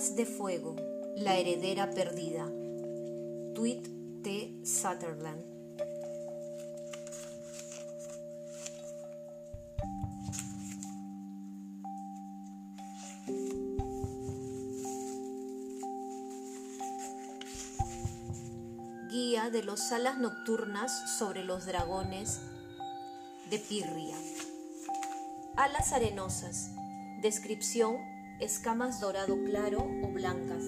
De Fuego, la heredera perdida. Tweet T. Sutherland. Guía de los alas nocturnas sobre los dragones de Pirria. Alas arenosas. Descripción escamas dorado claro o blancas,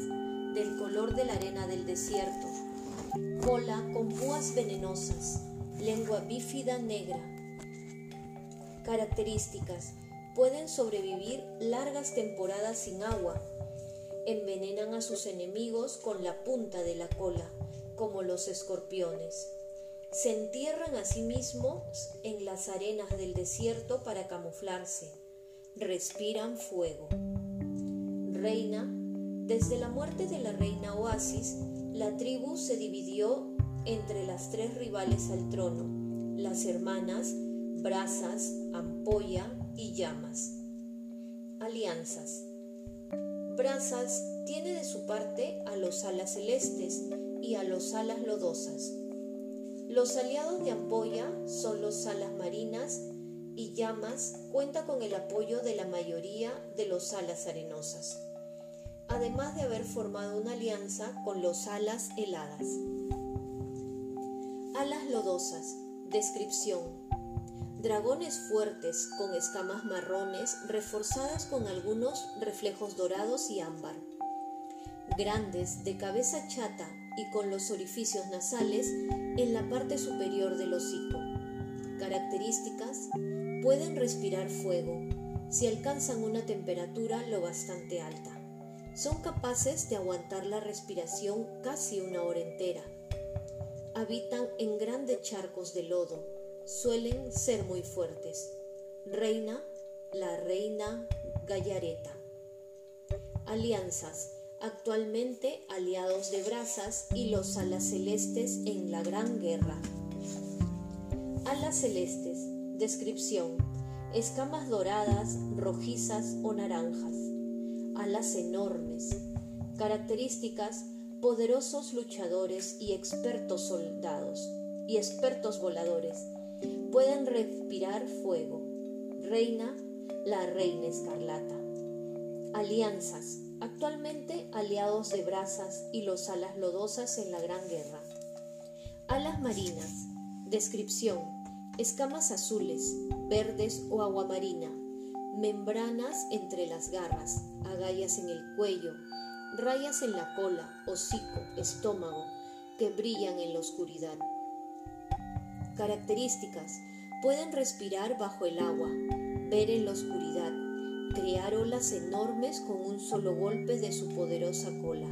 del color de la arena del desierto, cola con púas venenosas, lengua bífida negra. Características. Pueden sobrevivir largas temporadas sin agua. Envenenan a sus enemigos con la punta de la cola, como los escorpiones. Se entierran a sí mismos en las arenas del desierto para camuflarse. Respiran fuego reina, desde la muerte de la reina Oasis, la tribu se dividió entre las tres rivales al trono, las hermanas Brasas, Ampolla y Llamas. Alianzas. Brasas tiene de su parte a los alas celestes y a los alas lodosas. Los aliados de Ampolla son los alas marinas y Llamas cuenta con el apoyo de la mayoría de los alas arenosas además de haber formado una alianza con los alas heladas. Alas lodosas. Descripción. Dragones fuertes con escamas marrones reforzadas con algunos reflejos dorados y ámbar. Grandes, de cabeza chata y con los orificios nasales en la parte superior del hocico. Características. Pueden respirar fuego si alcanzan una temperatura lo bastante alta son capaces de aguantar la respiración casi una hora entera. Habitan en grandes charcos de lodo, suelen ser muy fuertes. Reina, la reina Gallareta. Alianzas, actualmente aliados de Brasas y los alas celestes en la Gran Guerra. Alas celestes, descripción, escamas doradas, rojizas o naranjas alas enormes. Características, poderosos luchadores y expertos soldados y expertos voladores. Pueden respirar fuego. Reina, la reina escarlata. Alianzas, actualmente aliados de brasas y los alas lodosas en la Gran Guerra. Alas marinas, descripción, escamas azules, verdes o aguamarina, membranas entre las garras, agallas en el cuello, rayas en la cola, hocico, estómago, que brillan en la oscuridad. Características. Pueden respirar bajo el agua, ver en la oscuridad, crear olas enormes con un solo golpe de su poderosa cola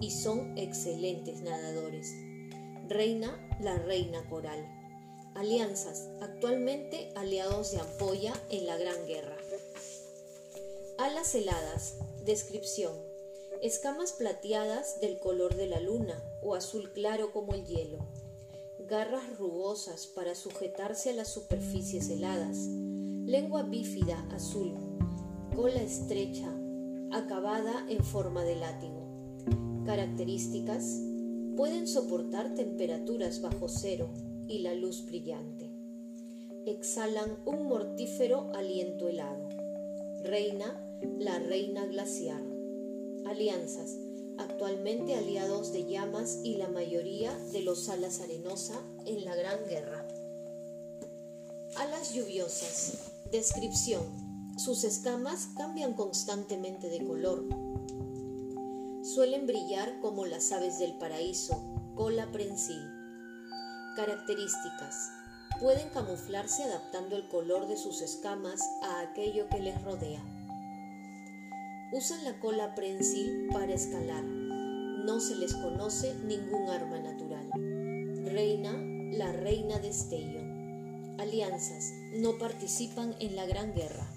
y son excelentes nadadores. Reina, la reina coral. Alianzas, actualmente aliados de Ampolla en la Gran Guerra. Alas heladas. Descripción. Escamas plateadas del color de la luna o azul claro como el hielo. Garras rugosas para sujetarse a las superficies heladas. Lengua bífida azul. Cola estrecha, acabada en forma de látigo. Características. Pueden soportar temperaturas bajo cero y la luz brillante. Exhalan un mortífero aliento helado. Reina la reina glaciar. Alianzas, actualmente aliados de llamas y la mayoría de los alas arenosa en la Gran Guerra. Alas lluviosas. Descripción. Sus escamas cambian constantemente de color. Suelen brillar como las aves del paraíso, cola prensil. Características. Pueden camuflarse adaptando el color de sus escamas a aquello que les rodea. Usan la cola prensil para escalar. No se les conoce ningún arma natural. Reina, la reina de Estello. Alianzas. No participan en la Gran Guerra.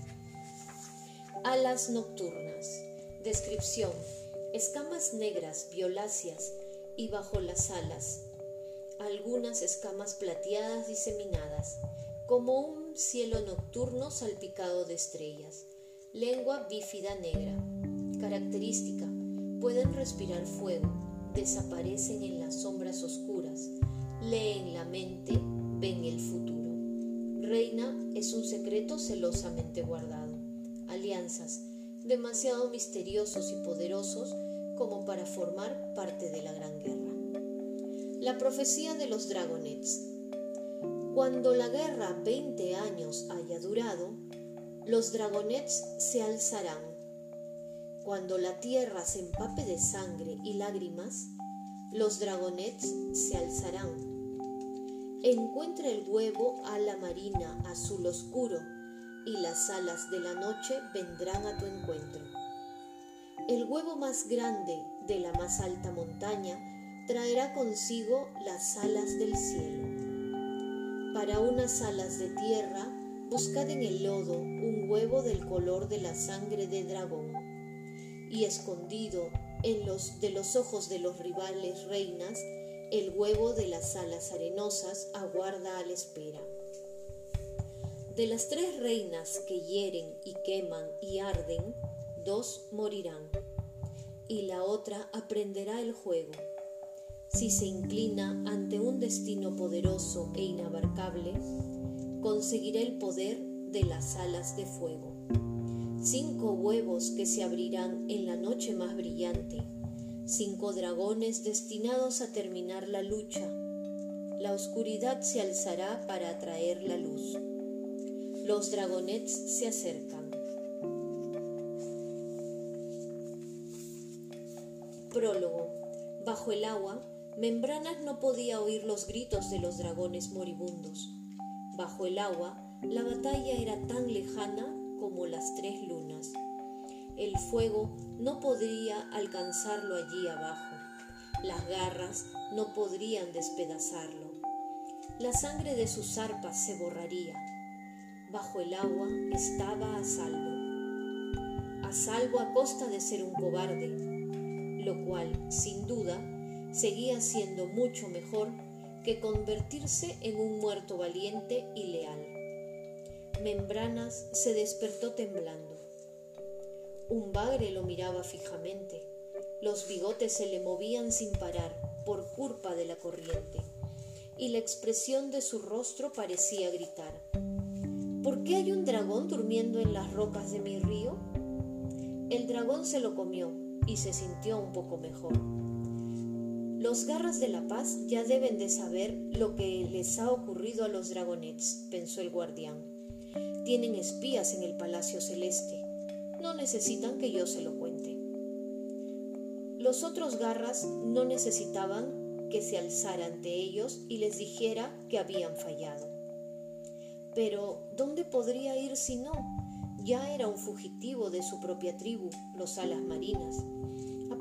Alas nocturnas. Descripción. Escamas negras, violáceas y bajo las alas. Algunas escamas plateadas diseminadas, como un cielo nocturno salpicado de estrellas lengua bífida negra. Característica. pueden respirar fuego, desaparecen en las sombras oscuras, leen la mente, ven el futuro. Reina es un secreto celosamente guardado. Alianzas, demasiado misteriosos y poderosos como para formar parte de la Gran Guerra. La profecía de los Dragonets. Cuando la guerra 20 años haya durado, los Dragonets se alzarán. Cuando la tierra se empape de sangre y lágrimas, los Dragonets se alzarán. Encuentra el huevo a la marina azul oscuro y las alas de la noche vendrán a tu encuentro. El huevo más grande de la más alta montaña traerá consigo las alas del cielo. Para unas alas de tierra, buscad en el lodo un huevo del color de la sangre de dragón, y escondido en los de los ojos de los rivales reinas, el huevo de las alas arenosas aguarda a la espera. De las tres reinas que hieren y queman y arden, dos morirán, y la otra aprenderá el juego. Si se inclina ante un destino poderoso e inabarcable, conseguirá el poder de las alas de fuego. Cinco huevos que se abrirán en la noche más brillante, cinco dragones destinados a terminar la lucha. La oscuridad se alzará para atraer la luz. Los dragonets se acercan. Prólogo. Bajo el agua, Membranas no podía oír los gritos de los dragones moribundos. Bajo el agua, la batalla era tan lejana como las tres lunas. El fuego no podría alcanzarlo allí abajo. Las garras no podrían despedazarlo. La sangre de sus arpas se borraría bajo el agua estaba a salvo. A salvo a costa de ser un cobarde, lo cual, sin duda, seguía siendo mucho mejor que convertirse en un muerto valiente y leal. Membranas se despertó temblando. Un bagre lo miraba fijamente. Los bigotes se le movían sin parar por culpa de la corriente, y la expresión de su rostro parecía gritar. ¿Por qué hay un dragón durmiendo en las rocas de mi río? El dragón se lo comió y se sintió un poco mejor. Los garras de la paz ya deben de saber lo que les ha ocurrido a los dragonets, pensó el guardián. Tienen espías en el Palacio Celeste. No necesitan que yo se lo cuente. Los otros garras no necesitaban que se alzara ante ellos y les dijera que habían fallado. Pero, ¿dónde podría ir si no? Ya era un fugitivo de su propia tribu, los alas marinas.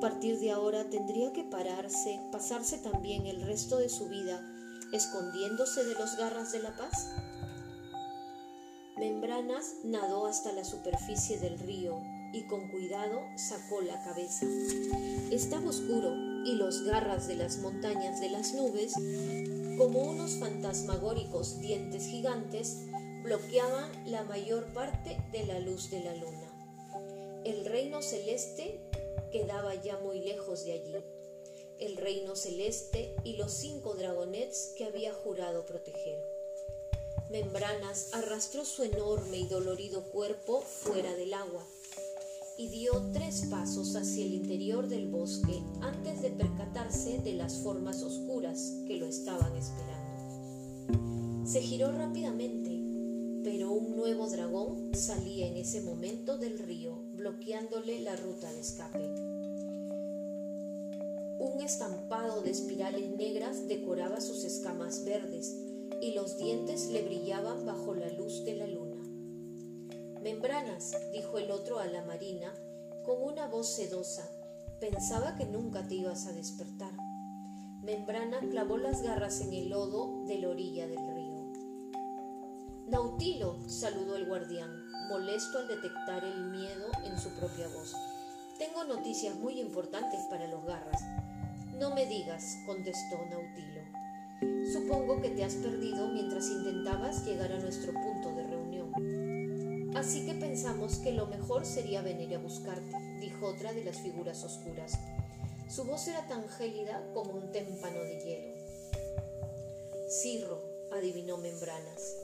Partir de ahora tendría que pararse, pasarse también el resto de su vida escondiéndose de los garras de la paz. Membranas nadó hasta la superficie del río y con cuidado sacó la cabeza. Estaba oscuro y los garras de las montañas de las nubes como unos fantasmagóricos dientes gigantes, bloqueaban la mayor parte de la luz de la luna. El reino celeste quedaba ya muy lejos de allí. El reino celeste y los cinco dragonets que había jurado proteger. Membranas arrastró su enorme y dolorido cuerpo fuera del agua y dio tres pasos hacia el interior del bosque antes de percatarse de las formas oscuras que lo estaban esperando. Se giró rápidamente, pero un nuevo dragón salía en ese momento del río, bloqueándole la ruta de escape. Un estampado de espirales negras decoraba sus escamas verdes y los dientes le brillaban bajo la luz de la luna. Membranas, dijo el otro a la marina, con una voz sedosa. Pensaba que nunca te ibas a despertar. Membrana clavó las garras en el lodo de la orilla del río. Nautilo, saludó el guardián, molesto al detectar el miedo en su propia voz. Tengo noticias muy importantes para los garras. No me digas, contestó Nautilo. Supongo que te has perdido mientras intentabas llegar a nuestro punto de reunión. Así que pensamos que lo mejor sería venir a buscarte, dijo otra de las figuras oscuras. Su voz era tan gélida como un témpano de hielo. Cirro, adivinó Membranas.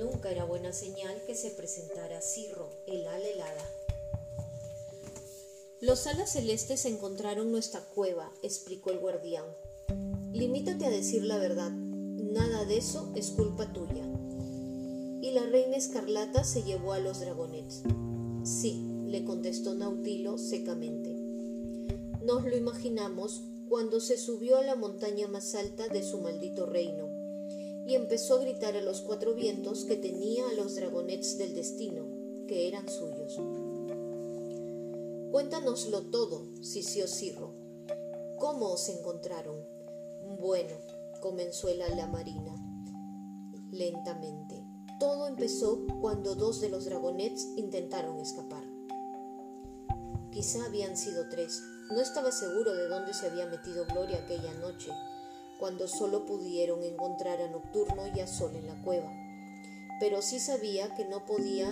Nunca era buena señal que se presentara Cirro, el ala helada. Los alas celestes encontraron nuestra cueva, explicó el guardián. Limítate a decir la verdad. Nada de eso es culpa tuya. Y la reina escarlata se llevó a los dragonets. Sí, le contestó Nautilo secamente. Nos lo imaginamos cuando se subió a la montaña más alta de su maldito reino y empezó a gritar a los cuatro vientos que tenía a los dragonets del destino, que eran suyos. Cuéntanoslo todo, sisió Cirro. ¿Cómo os encontraron? Bueno, comenzó el ala marina. Lentamente. Todo empezó cuando dos de los dragonets intentaron escapar. Quizá habían sido tres. No estaba seguro de dónde se había metido Gloria aquella noche, cuando solo pudieron encontrar a Nocturno y a Sol en la cueva. Pero sí sabía que no podía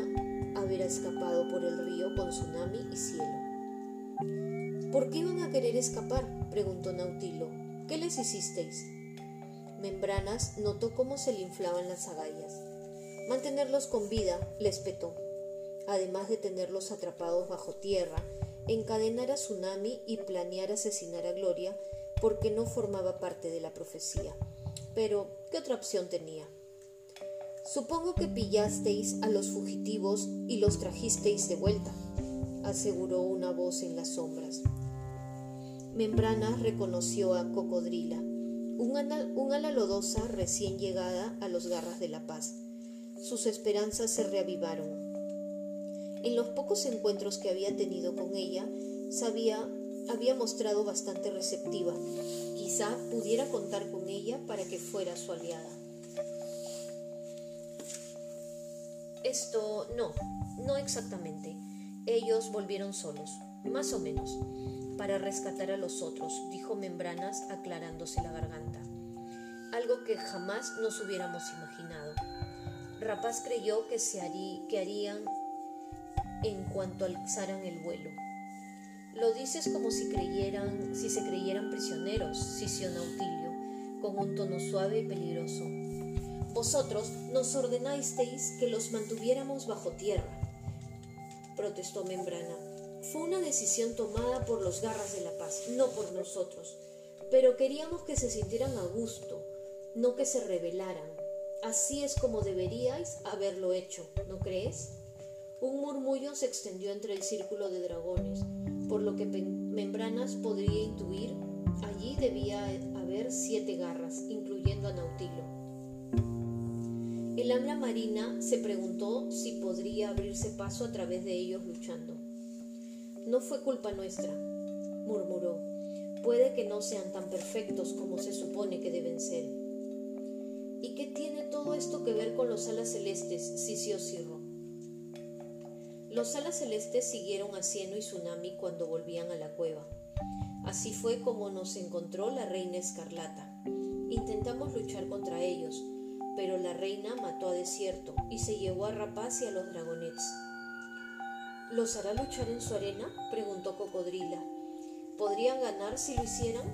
haber escapado por el río con tsunami y cielo. ¿Por qué iban a querer escapar? preguntó Nautilo. ¿Qué les hicisteis? Membranas notó cómo se le inflaban las agallas. Mantenerlos con vida les petó, además de tenerlos atrapados bajo tierra, encadenar a Tsunami y planear asesinar a Gloria porque no formaba parte de la profecía. Pero, ¿qué otra opción tenía? Supongo que pillasteis a los fugitivos y los trajisteis de vuelta, aseguró una voz en las sombras. Membrana reconoció a Cocodrila, un, ala lodosa recién llegada a los garras de la paz. Sus esperanzas se reavivaron. En los pocos encuentros que había tenido con ella, sabía había mostrado bastante receptiva. Quizá pudiera contar con ella para que fuera su aliada. Esto no, no exactamente. Ellos volvieron solos, más o menos, para rescatar a los otros, dijo Membranas aclarándose la garganta. Algo que jamás nos hubiéramos imaginado. Rapaz creyó que se que harían en cuanto alzaran el vuelo. Lo dices como si creyeran, si se creyeran prisioneros, sisió Nautilio, con un tono suave y peligroso. Vosotros nos ordenasteis que los mantuviéramos bajo tierra, protestó Membrana. Fue una decisión tomada por los garras de la paz, no por nosotros, pero queríamos que se sintieran a gusto, no que se rebelaran. Así es como deberíais haberlo hecho, ¿no crees? Un murmullo se extendió entre el círculo de dragones por lo que Membranas podría intuir, allí debía haber siete garras, incluyendo a Nautilo. El habla marina se preguntó si podría abrirse paso a través de ellos luchando. No fue culpa nuestra, murmuró. Puede que no sean tan perfectos como se supone que deben ser. ¿Y qué tiene todo esto que ver con los alas celestes, Sicio Cirro? Los alas celestes siguieron a Cieno y Tsunami cuando volvían a la cueva. Así fue como nos encontró la reina escarlata. Intentamos luchar contra ellos, pero la reina mató a Desierto y se llevó a Rapaz y a los dragonets. ¿Los hará luchar en su arena? preguntó Cocodrila. ¿Podrían ganar si lo hicieran?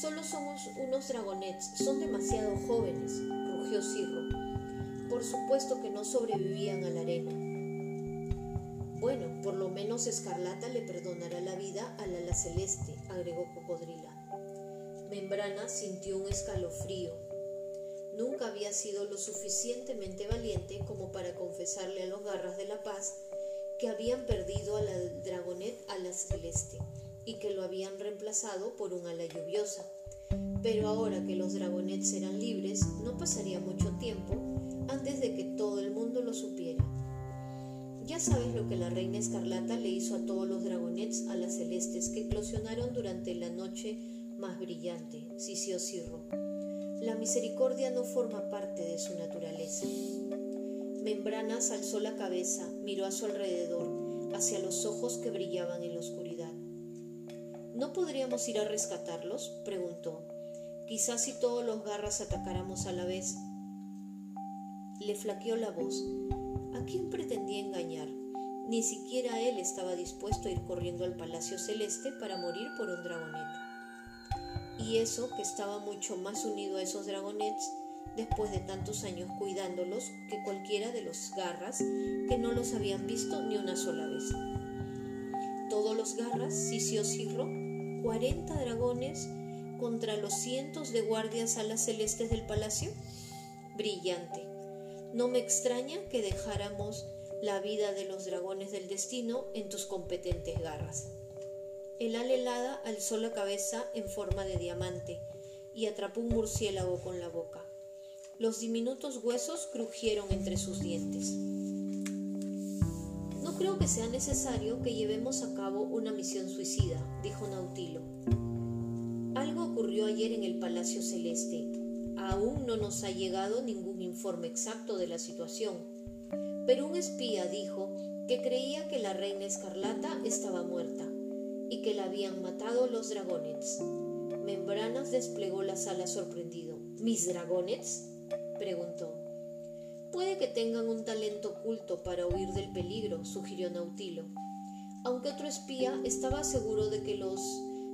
Solo somos unos dragonets, son demasiado jóvenes, rugió Cirro. Por supuesto que no sobrevivían a la arena. Bueno, por lo menos Escarlata le perdonará la vida al ala celeste, agregó Cocodrila. Membrana sintió un escalofrío. Nunca había sido lo suficientemente valiente como para confesarle a los garras de la paz que habían perdido a la dragonet ala celeste y que lo habían reemplazado por un ala lluviosa. Pero ahora que los dragonets eran libres, no pasaría mucho tiempo antes de que todo sabes lo que la reina escarlata le hizo a todos los dragonets a las celestes que eclosionaron durante la noche más brillante, Sicio Cirro. La misericordia no forma parte de su naturaleza. Membranas alzó la cabeza, miró a su alrededor, hacia los ojos que brillaban en la oscuridad. ¿No podríamos ir a rescatarlos? preguntó. Quizás si todos los garras atacáramos a la vez. Le flaqueó la voz. ¿A quién pretendía engañar? Ni siquiera él estaba dispuesto a ir corriendo al Palacio Celeste para morir por un dragonet. Y eso que estaba mucho más unido a esos dragonets después de tantos años cuidándolos que cualquiera de los garras que no los habían visto ni una sola vez. Todos los garras, Sisio Cirro, 40 dragones contra los cientos de guardias alas celestes del palacio? Brillante. No me extraña que dejáramos la vida de los dragones del destino en tus competentes garras. El ala alzó la cabeza en forma de diamante y atrapó un murciélago con la boca. Los diminutos huesos crujieron entre sus dientes. No creo que sea necesario que llevemos a cabo una misión suicida, dijo Nautilo. Algo ocurrió ayer en el Palacio Celeste. Aún no nos ha llegado ningún informe exacto de la situación, pero un espía dijo que creía que la reina escarlata estaba muerta y que la habían matado los dragones. Membranas desplegó la sala sorprendido. ¿Mis dragones? preguntó. Puede que tengan un talento oculto para huir del peligro, sugirió Nautilo, aunque otro espía estaba seguro de que los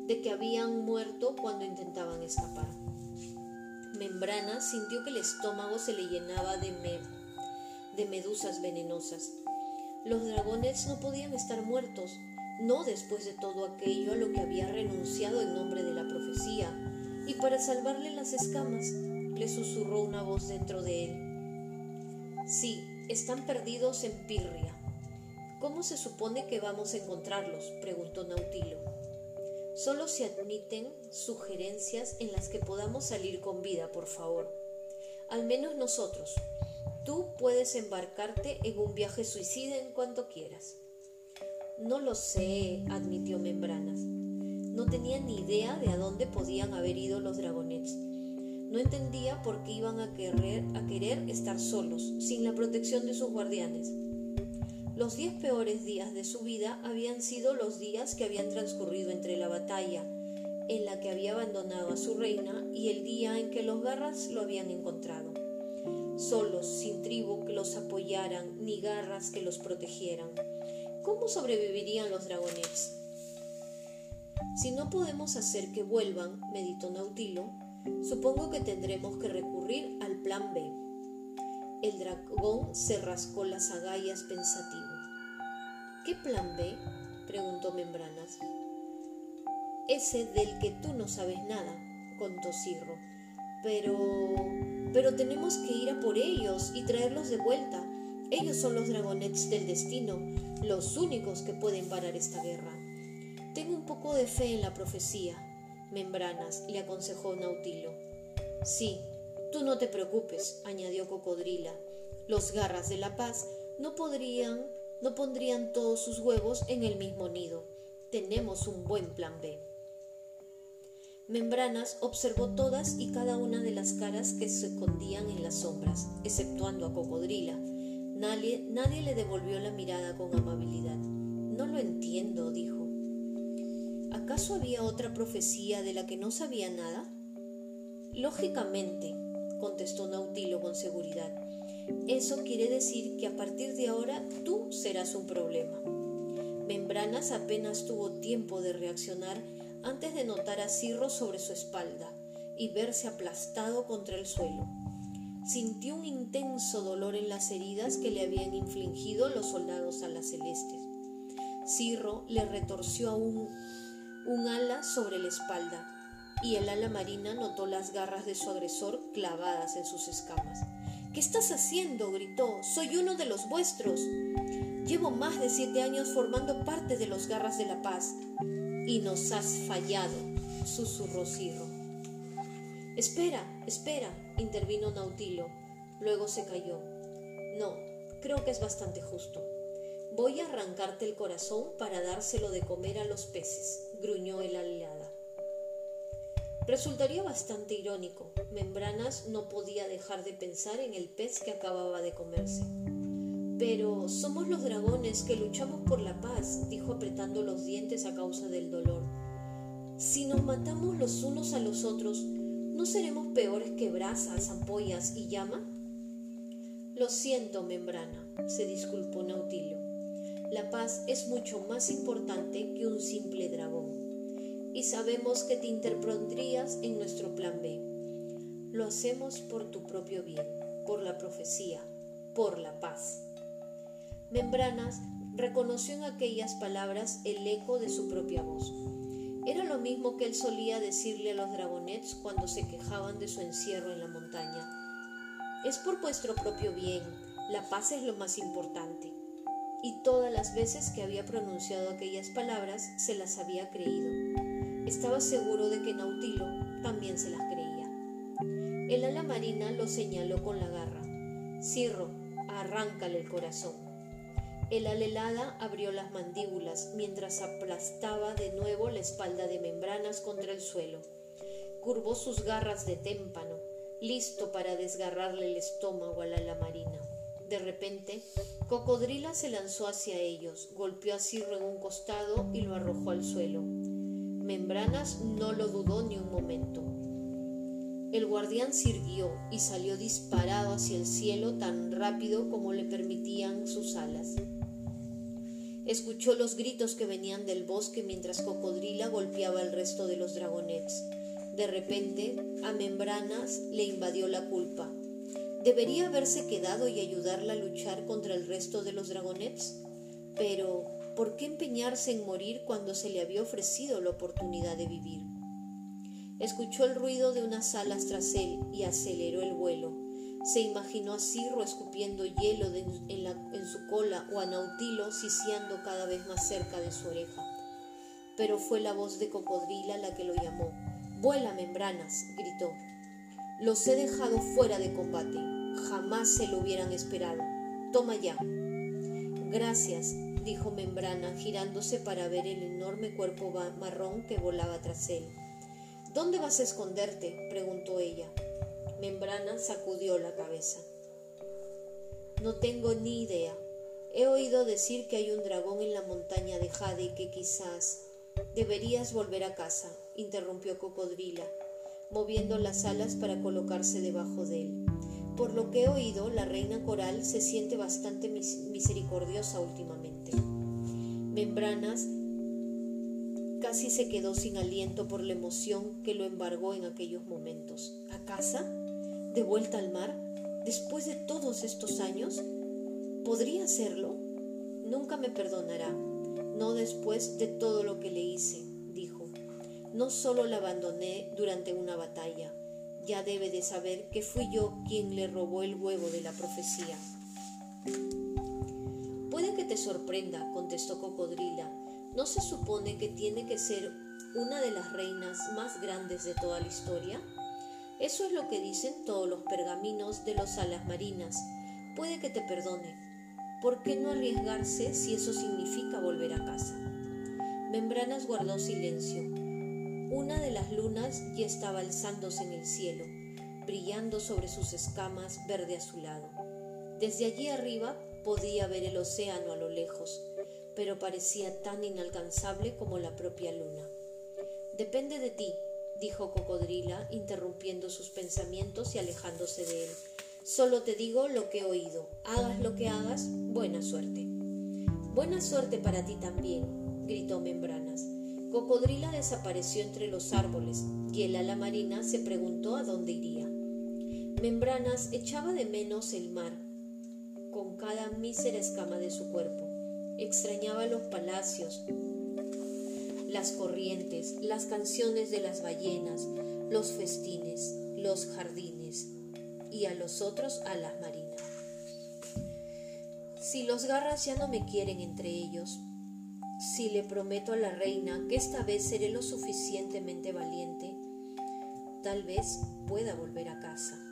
de que habían muerto cuando intentaban escapar. Membrana sintió que el estómago se le llenaba de, de medusas venenosas. Los dragones no podían estar muertos, no después de todo aquello a lo que había renunciado en nombre de la profecía, y para salvarle las escamas, le susurró una voz dentro de él. Sí, están perdidos en Pirria. ¿Cómo se supone que vamos a encontrarlos? preguntó Nautilo. Solo se admiten sugerencias en las que podamos salir con vida, por favor. Al menos nosotros. Tú puedes embarcarte en un viaje suicida en cuanto quieras. No lo sé, admitió Membranas. No tenía ni idea de a dónde podían haber ido los dragonets. No entendía por qué iban a querer, a querer estar solos, sin la protección de sus guardianes. Los diez peores días de su vida habían sido los días que habían transcurrido entre la batalla en la que había abandonado a su reina y el día en que los garras lo habían encontrado. Solos, sin tribu que los apoyaran, ni garras que los protegieran. ¿Cómo sobrevivirían los dragonets? Si no podemos hacer que vuelvan, meditó Nautilo, supongo que tendremos que recurrir al plan B. El dragón se rascó las agallas pensativo. ¿Qué plan B? preguntó Membranas. Ese del que tú no sabes nada, contó Cirro. Pero... pero tenemos que ir a por ellos y traerlos de vuelta. Ellos son los dragonets del destino, los únicos que pueden parar esta guerra. Tengo un poco de fe en la profecía, Membranas, le aconsejó Nautilo. Sí, Tú no te preocupes, añadió Cocodrila. Los garras de la paz no podrían, no pondrían todos sus huevos en el mismo nido. Tenemos un buen plan B. Membranas observó todas y cada una de las caras que se escondían en las sombras, exceptuando a Cocodrila. Nadie, nadie le devolvió la mirada con amabilidad. No lo entiendo, dijo. ¿Acaso había otra profecía de la que no sabía nada? Lógicamente, contestó Nautilo con seguridad. Eso quiere decir que a partir de ahora tú serás un problema. Membranas apenas tuvo tiempo de reaccionar antes de notar a Cirro sobre su espalda y verse aplastado contra el suelo. Sintió un intenso dolor en las heridas que le habían infligido los soldados a las celestes. Cirro le retorció un, un ala sobre la espalda y el ala marina notó las garras de su agresor clavadas en sus escamas. ¿Qué estás haciendo? gritó. Soy uno de los vuestros. Llevo más de siete años formando parte de los garras de la paz. Y nos has fallado, susurró Cirro. Espera, espera, intervino Nautilo. Luego se calló. No, creo que es bastante justo. Voy a arrancarte el corazón para dárselo de comer a los peces, gruñó el aliada. Resultaría bastante irónico. Membranas no podía dejar de pensar en el pez que acababa de comerse. Pero somos los dragones que luchamos por la paz, dijo apretando los dientes a causa del dolor. Si nos matamos los unos a los otros, ¿no seremos peores que brasas, ampollas y llama? Lo siento, membrana, se disculpó Nautilo. La paz es mucho más importante que un simple dragón. Y sabemos que te interpondrías en nuestro plan B. Lo hacemos por tu propio bien, por la profecía, por la paz. Membranas reconoció en aquellas palabras el eco de su propia voz. Era lo mismo que él solía decirle a los dragonets cuando se quejaban de su encierro en la montaña. Es por vuestro propio bien, la paz es lo más importante y todas las veces que había pronunciado aquellas palabras se las había creído. Estaba seguro de que Nautilo también se las creía. El ala marina lo señaló con la garra. Cirro, arráncale el corazón. El alelada abrió las mandíbulas mientras aplastaba de nuevo la espalda de membranas contra el suelo. Curvó sus garras de témpano, listo para desgarrarle el estómago al ala marina. De repente, Cocodrila se lanzó hacia ellos, golpeó a Cirro en un costado y lo arrojó al suelo. Membranas no lo dudó ni un momento. El guardián sirvió y salió disparado hacia el cielo tan rápido como le permitían sus alas. Escuchó los gritos que venían del bosque mientras Cocodrila golpeaba al resto de los dragonets. De repente, a Membranas le invadió la culpa. Debería haberse quedado y ayudarla a luchar contra el resto de los dragonets. Pero, ¿por qué empeñarse en morir cuando se le había ofrecido la oportunidad de vivir? Escuchó el ruido de unas alas tras él y aceleró el vuelo. Se imaginó a Cirro escupiendo hielo en, su cola o a Nautilo siciando cada vez más cerca de su oreja. Pero fue la voz de Cocodrila la que lo llamó. Vuela, membranas, gritó. Los he dejado fuera de combate. Jamás se lo hubieran esperado. Toma ya. Gracias, dijo Membrana, girándose para ver el enorme cuerpo marrón que volaba tras él. ¿Dónde vas a esconderte? preguntó ella. Membrana sacudió la cabeza. No tengo ni idea. He oído decir que hay un dragón en la montaña de Jade y que quizás... Deberías volver a casa, interrumpió Cocodrila moviendo las alas para colocarse debajo de él. Por lo que he oído, la reina coral se siente bastante misericordiosa últimamente. Membranas casi se quedó sin aliento por la emoción que lo embargó en aquellos momentos. ¿A casa? ¿De vuelta al mar? ¿Después de todos estos años? ¿Podría hacerlo? Nunca me perdonará, no después de todo lo que le hice no solo la abandoné durante una batalla, ya debe de saber que fui yo quien le robó el huevo de la profecía. Puede que te sorprenda, contestó Cocodrila. ¿No se supone que tiene que ser una de las reinas más grandes de toda la historia? Eso es lo que dicen todos los pergaminos de los alas marinas. Puede que te perdone. ¿Por qué no arriesgarse si eso significa volver a casa? Membranas guardó silencio. Una de las lunas ya estaba alzándose en el cielo, brillando sobre sus escamas verde azulado. Desde allí arriba podía ver el océano a lo lejos, pero parecía tan inalcanzable como la propia luna. Depende de ti, dijo Cocodrila, interrumpiendo sus pensamientos y alejándose de él. Solo te digo lo que he oído. Hagas lo que hagas, buena suerte. Buena suerte para ti también, gritó Membranas. Cocodrila desapareció entre los árboles y el ala marina se preguntó a dónde iría. Membranas echaba de menos el mar con cada mísera escama de su cuerpo. Extrañaba los palacios, las corrientes, las canciones de las ballenas, los festines, los jardines y a los otros alas marinas. Si los garras ya no me quieren entre ellos, si le prometo a la reina que esta vez seré lo suficientemente valiente, tal vez pueda volver a casa.